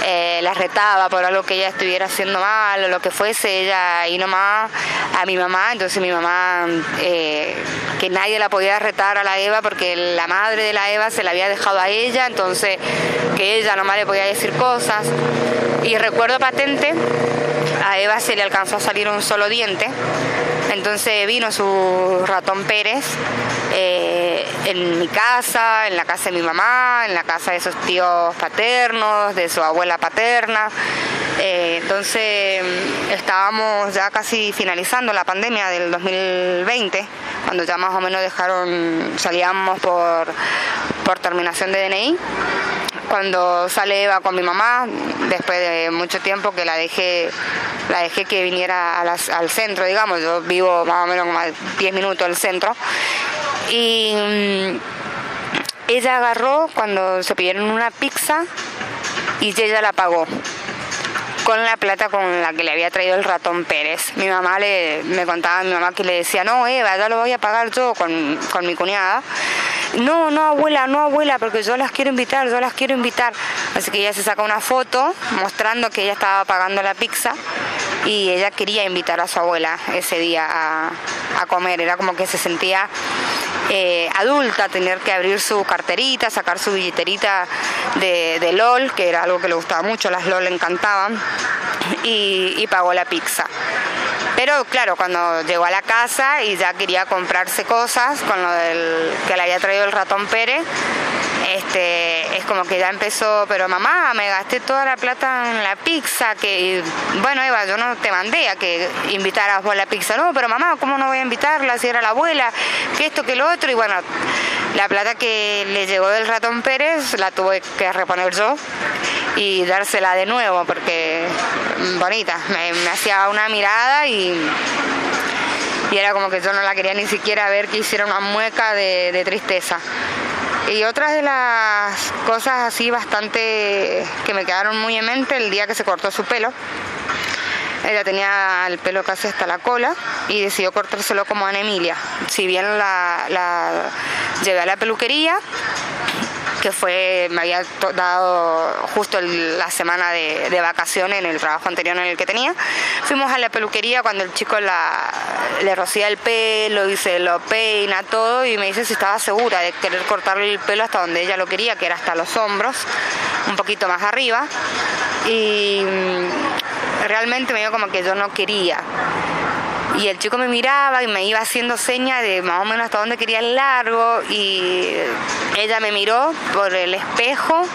eh, la retaba por algo que ella estuviera haciendo mal o lo que fuese, ella y nomás a mi mamá, entonces mi mamá, eh, que nadie la podía retar a la Eva porque la madre de la Eva se la había dejado a ella, entonces que ella nomás le podía decir cosas. Y recuerdo patente, a Eva se le alcanzó a salir un solo diente entonces vino su ratón Pérez eh, en mi casa, en la casa de mi mamá, en la casa de sus tíos paternos, de su abuela paterna. Eh, entonces estábamos ya casi finalizando la pandemia del 2020, cuando ya más o menos dejaron, salíamos por, por terminación de DNI cuando sale Eva con mi mamá, después de mucho tiempo que la dejé, la dejé que viniera al centro, digamos, yo vivo más o menos como a 10 minutos del centro, y mm, ella agarró cuando se pidieron una pizza y ella la pagó con la plata con la que le había traído el ratón Pérez. Mi mamá le, me contaba, mi mamá que le decía, no, Eva, ya lo voy a pagar yo con, con mi cuñada no, no abuela, no abuela, porque yo las quiero invitar, yo las quiero invitar. Así que ella se saca una foto mostrando que ella estaba pagando la pizza y ella quería invitar a su abuela ese día a, comer. Era como que se sentía eh, adulta, tener que abrir su carterita, sacar su billetera de, LOL, que era algo que le gustaba mucho, las LOL le encantaban, y pagó la pizza. Pero claro, cuando llegó a la casa y ya quería comprarse cosas con lo del que le había traído el ratón Pérez, este, es como que ya empezó, pero mamá, me gasté toda la plata en la pizza, que bueno Eva, yo no te mandé a que invitaras vos la pizza, no, pero mamá, ¿cómo no voy a invitarla si era la abuela? Que esto, que lo otro, y bueno, la plata que le llegó del ratón Pérez la tuve que reponer yo y dársela de nuevo porque bonita, me, hacía una mirada y, era como que yo no la quería ni siquiera ver que hiciera una mueca de, tristeza. Y otra de las cosas así bastante que me quedaron muy en mente el día que se cortó su pelo. Ella tenía el pelo casi hasta la cola y decidió cortárselo como Ana Emilia. Si bien la llevé a la peluquería, que fue, me había dado justo la semana de, de, vacaciones en el trabajo anterior en el que tenía. Fuimos a la peluquería cuando el chico le rocía el pelo y se lo peina todo y me dice si estaba segura de querer cortarle el pelo hasta donde ella lo quería, que era hasta los hombros, un poquito más arriba. Y mm, realmente me dio como que yo no quería y el chico me miraba y me iba haciendo señas de más o menos hasta dónde quería el largo y ella me miró por el espejo,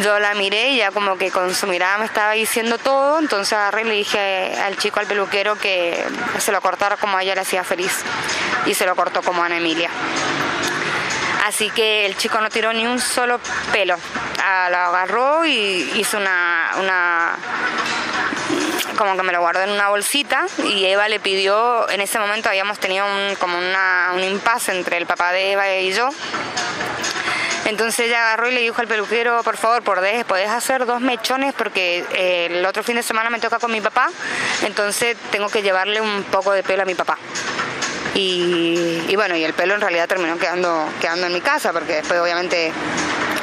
yo la miré y ya como que con su mirada me estaba diciendo todo, entonces agarré y le dije al chico, al peluquero, que se lo cortara como a ella le hacía feliz y se lo cortó como a Ana Emilia. Así que el chico no tiró ni un solo pelo. Ah, lo agarró y hizo una, una como que me lo guardó en una bolsita y Eva le pidió, en ese momento habíamos tenido un, como una, un impasse entre el papá de Eva y yo. Entonces ella agarró y le dijo al peluquero, por favor, podés, podés hacer dos mechones porque eh, el otro fin de semana me toca con mi papá, entonces tengo que llevarle un poco de pelo a mi papá. Y, bueno, y el pelo en realidad terminó quedando, quedando en mi casa porque después obviamente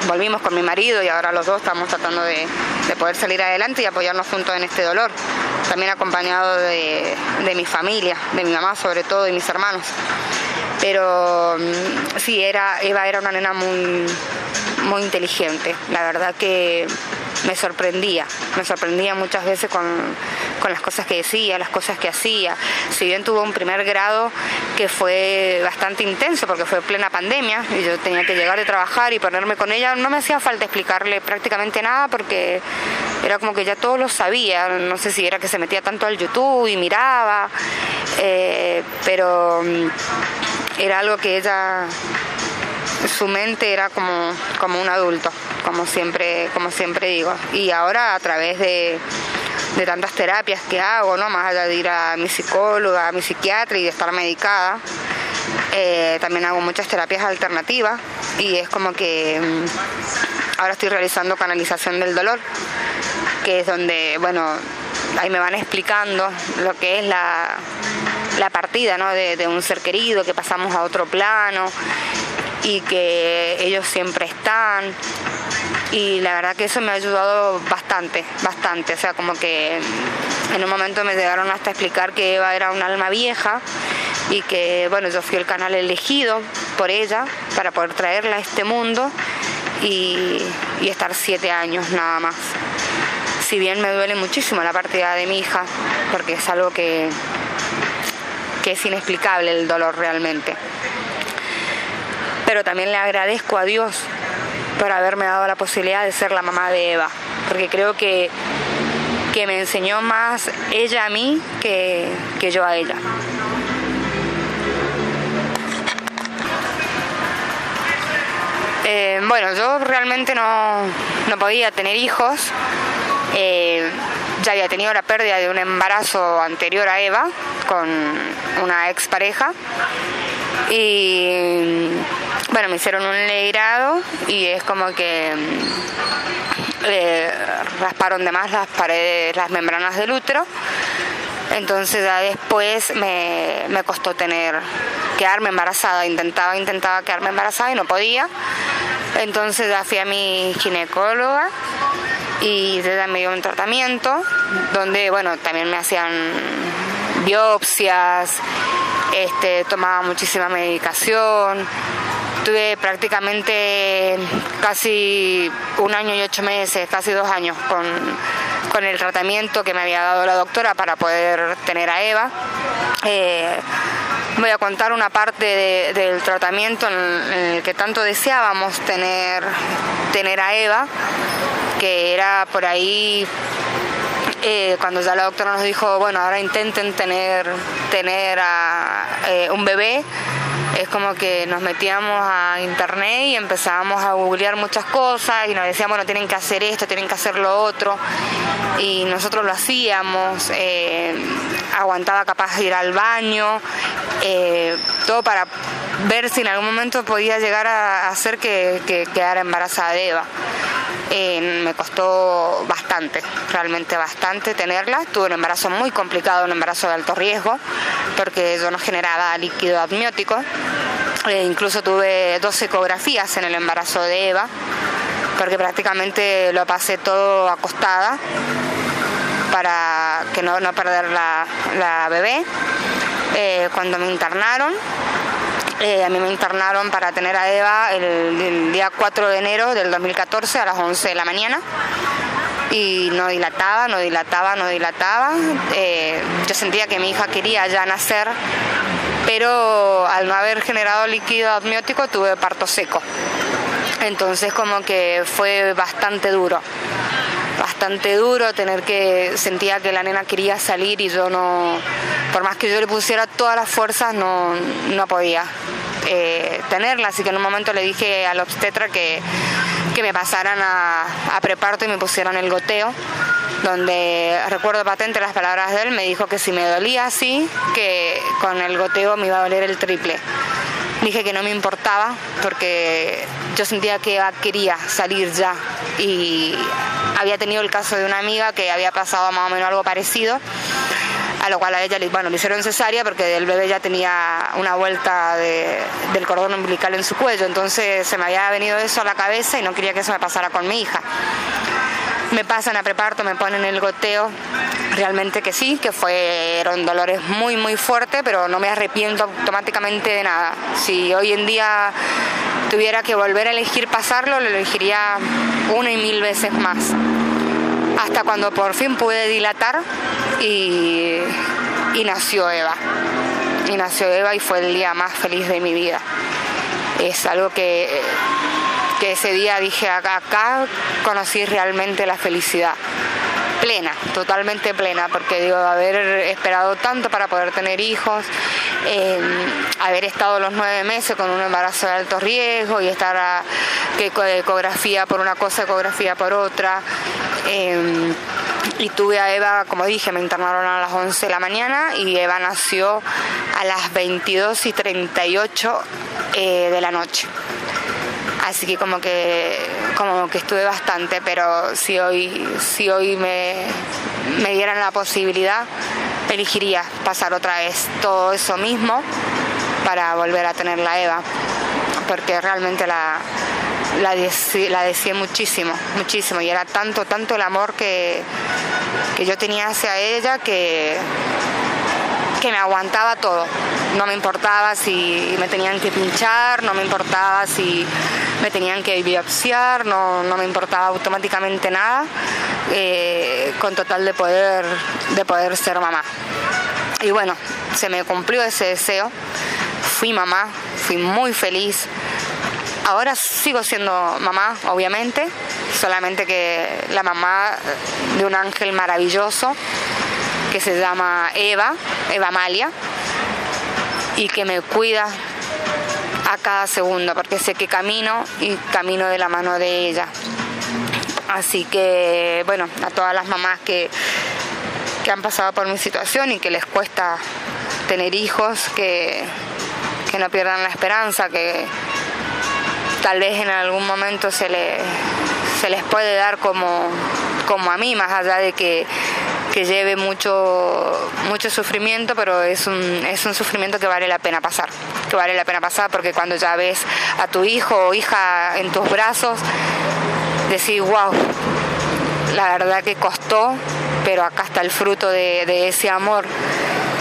volvimos con mi marido y ahora los dos estamos tratando de, poder salir adelante y apoyarnos juntos en este dolor. También acompañado de, mi familia, de mi mamá sobre todo y mis hermanos. Pero mm, sí, era, Eva era una nena muy, muy inteligente. La verdad que me sorprendía, me sorprendía muchas veces con, con, las cosas que decía, las cosas que hacía. Si bien tuvo un primer grado que fue bastante intenso porque fue plena pandemia y yo tenía que llegar de trabajar y ponerme con ella, no me hacía falta explicarle prácticamente nada porque era como que ya todo lo sabía, no sé si era que se metía tanto al YouTube y miraba, eh, pero mm, era algo que ella su mente era como, como un adulto como siempre, como siempre digo. Y ahora a través de, tantas terapias que hago, ¿no? Más allá de ir a mi psicóloga, a mi psiquiatra y de estar medicada, eh, también hago muchas terapias alternativas y es como que mm, ahora estoy realizando canalización del dolor, que es donde, bueno, ahí me van explicando lo que es la, partida ¿no? de, de, un ser querido, que pasamos a otro plano y que ellos siempre están y la verdad que eso me ha ayudado bastante, bastante. O sea, como que en un momento me llegaron hasta explicar que Eva era un alma vieja y que, bueno, yo fui el canal elegido por ella para poder traerla a este mundo y, estar siete años nada más. Si bien me duele muchísimo la partida de mi hija, porque es algo que, que es inexplicable el dolor realmente. Pero también le agradezco a Dios por haberme dado la posibilidad de ser la mamá de Eva, porque creo que, que me enseñó más ella a mí que, yo a ella. Eh, bueno, yo realmente no, podía tener hijos. Eh, ya había tenido la pérdida de un embarazo anterior a Eva con una expareja. Y bueno, me hicieron un legrado y es como que mm, eh, rasparon de más las paredes, las membranas del útero. Entonces ya después me, costó tener, quedarme embarazada. Intentaba, intentaba quedarme embarazada y no podía. Entonces ya fui a mi ginecóloga y ella me dio un tratamiento donde, bueno, también me hacían biopsias, este, tomaba muchísima medicación, Tuve prácticamente casi un año y ocho meses, casi dos años con, el tratamiento que me había dado la doctora para poder tener a Eva. Eh, voy a contar una parte del tratamiento en, el que tanto deseábamos tener, tener a Eva, que era por ahí eh, cuando ya la doctora nos dijo, bueno, ahora intenten tener, tener a, eh, un bebé es como que nos metíamos a internet y empezábamos a googlear muchas cosas y nos decían, bueno, tienen que hacer esto, tienen que hacer lo otro. Y nosotros lo hacíamos, eh, aguantaba capaz de ir al baño, eh, todo para ver si en algún momento podía llegar a hacer que, quedara embarazada de Eva. Eh, me costó bastante, realmente bastante tenerla. Tuve un embarazo muy complicado, un embarazo de alto riesgo, porque yo no generaba líquido amniótico. Eh, incluso tuve dos ecografías en el embarazo de Eva, porque prácticamente lo pasé todo acostada para que no, no perder la, bebé. Eh, cuando me internaron, eh, a mí me internaron para tener a Eva el, día 4 de enero del 2014 a las 11 de la mañana. y no dilataba, no dilataba, no dilataba. Eh, yo sentía que mi hija quería ya nacer, pero al no haber generado líquido amniótico tuve parto seco. Entonces como que fue bastante duro, bastante duro tener que, sentía que la nena quería salir y yo no, por más que yo le pusiera todas las fuerzas, no, no podía eh, tenerla. Así que en un momento le dije al obstetra que, que me pasaran a, a preparto y me pusieran el goteo donde recuerdo patente las palabras de él, me dijo que si me dolía así, que con el goteo me iba a doler el triple. Dije que no me importaba porque yo sentía que quería salir ya y había tenido el caso de una amiga que había pasado más o menos algo parecido a lo cual a ella bueno, le hicieron cesárea porque el bebé ya tenía una vuelta del cordón umbilical en su cuello, entonces se me había venido eso a la cabeza y no quería que eso me pasara con mi hija me pasan a preparto, me ponen el goteo. Realmente que sí, que fueron dolores muy, muy fuertes, pero no me arrepiento automáticamente de nada. Si hoy en día tuviera que volver a elegir pasarlo, lo elegiría una y mil veces más. Hasta cuando por fin pude dilatar y, y nació Eva. Y nació Eva y fue el día más feliz de mi vida. Es algo que que ese día dije acá, conocí realmente la felicidad plena, totalmente plena, porque digo, haber esperado tanto para poder tener hijos, em, haber estado los nueve meses con un embarazo de alto riesgo y estar a, ecografía por una cosa, ecografía por otra. Em, y tuve a Eva, como dije, me internaron a las 11 de la mañana y Eva nació a las 22 y 38 eh, de la noche así que como que como que estuve bastante pero si hoy si hoy me, me dieran la posibilidad elegiría pasar otra vez todo eso mismo para volver a tener la Eva porque realmente la la, la deseé muchísimo, muchísimo, y era tanto, tanto el amor que, que yo tenía hacia ella que, que me aguantaba todo. No me importaba si me tenían que pinchar, no me importaba si me tenían que biopsiar, no, me importaba automáticamente nada, eh, con total de poder, de poder ser mamá. Y bueno, se me cumplió ese deseo, fui mamá, fui muy feliz. Ahora sigo siendo mamá, obviamente, solamente que la mamá de un ángel maravilloso que se llama Eva, Eva Amalia, y que me cuida a cada segundo, porque sé que camino y camino de la mano de ella. Así que, bueno, a todas las mamás que, que han pasado por mi situación y que les cuesta tener hijos, que, que no pierdan la esperanza, que tal vez en algún momento se, le, se les puede dar como, como a mí, más allá de que que lleve mucho, mucho sufrimiento, pero es un, es un sufrimiento que vale la pena pasar, que vale la pena pasar porque cuando ya ves a tu hijo o hija en tus brazos, decís, wow, la verdad que costó, pero acá está el fruto de, ese amor,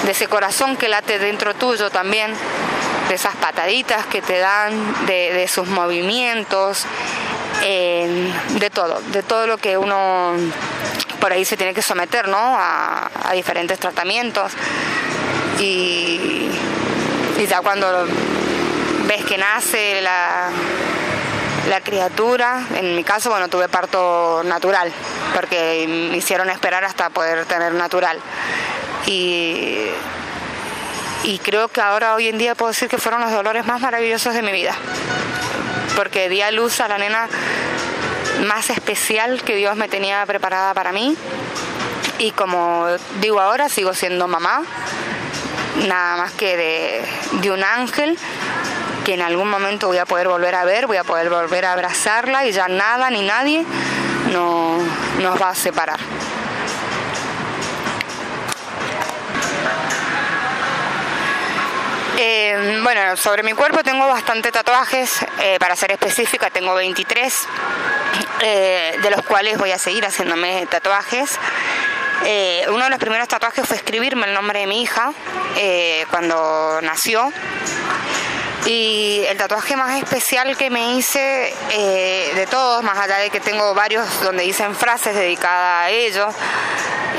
de ese corazón que late dentro tuyo también, de esas pataditas que te dan, de, sus movimientos, eh, de todo, de todo lo que uno por ahí se tiene que someter ¿no? a, diferentes tratamientos y, ya cuando ves que nace la, la criatura, en mi caso, bueno, tuve parto natural, porque me hicieron esperar hasta poder tener natural. Y, y creo que ahora, hoy en día, puedo decir que fueron los dolores más maravillosos de mi vida, porque di a luz a la nena más especial que Dios me tenía preparada para mí. Y como digo ahora, sigo siendo mamá, nada más que de, un ángel que en algún momento voy a poder volver a ver, voy a poder volver a abrazarla y ya nada ni nadie no, nos va a separar. Eh, bueno, sobre mi cuerpo tengo bastante tatuajes, eh, para ser específica tengo 23, eh, de los cuales voy a seguir haciéndome tatuajes. uno de los primeros tatuajes fue escribirme el nombre de mi hija cuando nació. Y el tatuaje más especial que me hice eh, de todos, más allá de que tengo varios donde dicen frases dedicadas a ellos,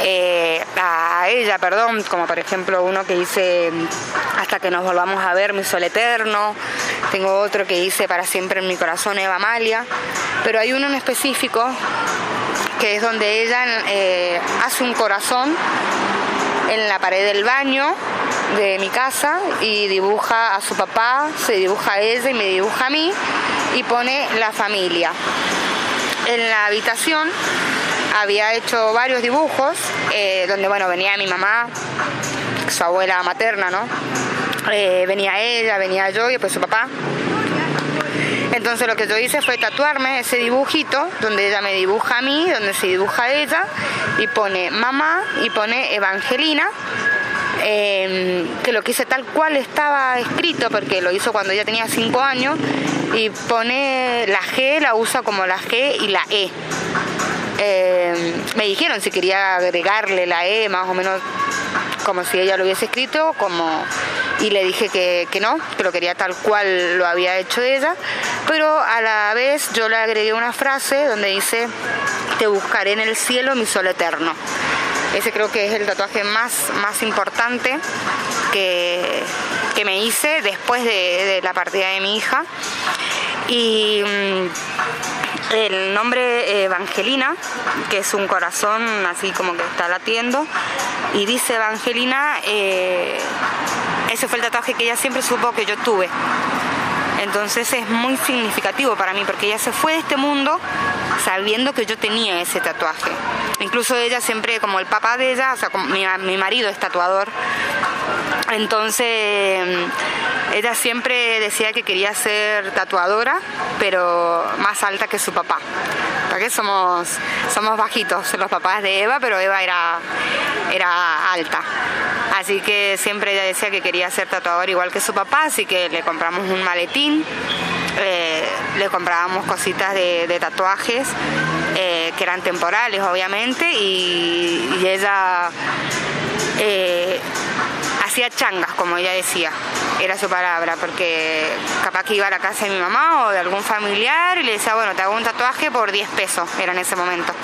eh, a ella, perdón, como por ejemplo uno que dice hasta que nos volvamos a ver, mi sol eterno, tengo otro que dice para siempre en mi corazón, Eva Amalia, pero hay uno en específico que es donde ella eh, hace un corazón en la pared del baño de mi casa y dibuja a su papá, se dibuja a ella y me dibuja a mí y pone la familia. En la habitación había hecho varios dibujos eh, donde bueno venía mi mamá, su abuela materna, ¿no? Eh, venía ella, venía yo y después su papá. Entonces lo que yo hice fue tatuarme ese dibujito donde ella me dibuja a mí, donde se dibuja a ella y pone mamá y pone Evangelina. Em, que lo que hice tal cual estaba escrito porque lo hizo cuando ella tenía 5 años y pone la G, la usa como la G y la E. Em, me dijeron si quería agregarle la E más o menos como si ella lo hubiese escrito, como y le dije que, que, no, que lo quería tal cual lo había hecho ella, pero a la vez yo le agregué una frase donde dice, te buscaré en el cielo mi sol eterno. Ese creo que es el tatuaje más, más importante que, que me hice después de, de, la partida de mi hija. Y mm, el nombre Evangelina, que es un corazón así como que está latiendo, y dice Evangelina, eh, ese fue el tatuaje que ella siempre supo que yo tuve. Entonces es muy significativo para mí porque ella se fue de este mundo sabiendo que yo tenía ese tatuaje. Incluso ella siempre, como el papá de ella, o sea, mi, marido es tatuador, entonces ella siempre decía que quería ser tatuadora, pero más alta que su papá. Porque somos, somos bajitos los papás de Eva, pero Eva era, era alta. Así que siempre ella decía que quería ser tatuador igual que su papá, así que le compramos un maletín, eh, le comprábamos cositas de, tatuajes eh, que eran temporales obviamente y, ella eh, hacía changas, como ella decía, era su palabra, porque capaz que iba a la casa de mi mamá o de algún familiar y le decía, bueno, te hago un tatuaje por 10 pesos, era en ese momento.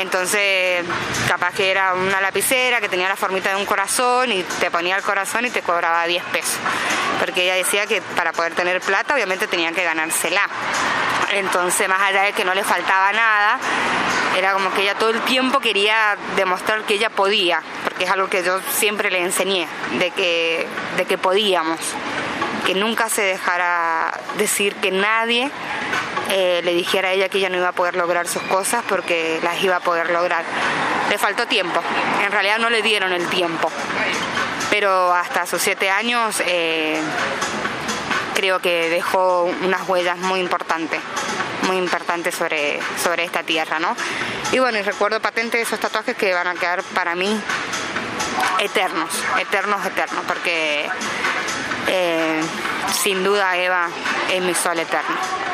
Entonces, capaz que era una lapicera que tenía la formita de un corazón y te ponía el corazón y te cobraba 10 pesos. Porque ella decía que para poder tener plata, obviamente tenía que ganársela. Entonces, más allá de que no le faltaba nada, era como que ella todo el tiempo quería demostrar que ella podía, porque es algo que yo siempre le enseñé, de que, de que podíamos, que nunca se dejara decir que nadie eh, le dijera a ella que ella no iba a poder lograr sus cosas porque las iba a poder lograr. Le faltó tiempo, en realidad no le dieron el tiempo, pero hasta sus siete años eh, creo que dejó unas huellas muy importantes muy importantes sobre, sobre esta tierra, ¿no? Y bueno, y recuerdo patente esos tatuajes que van a quedar para mí eternos, eternos, eternos, porque eh, sin duda Eva es mi sol eterno.